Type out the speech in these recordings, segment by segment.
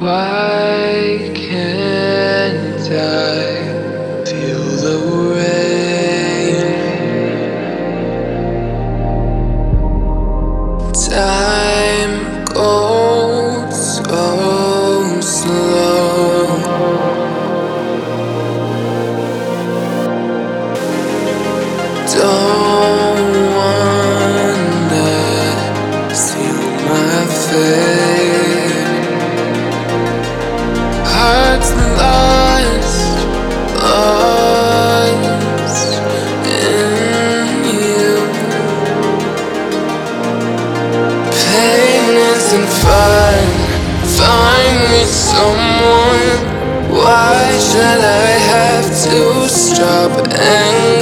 Why can't I feel the rain? Time goes so slow. Don't Why should I have to stop and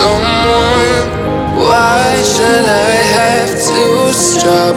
someone. Why should I have to stop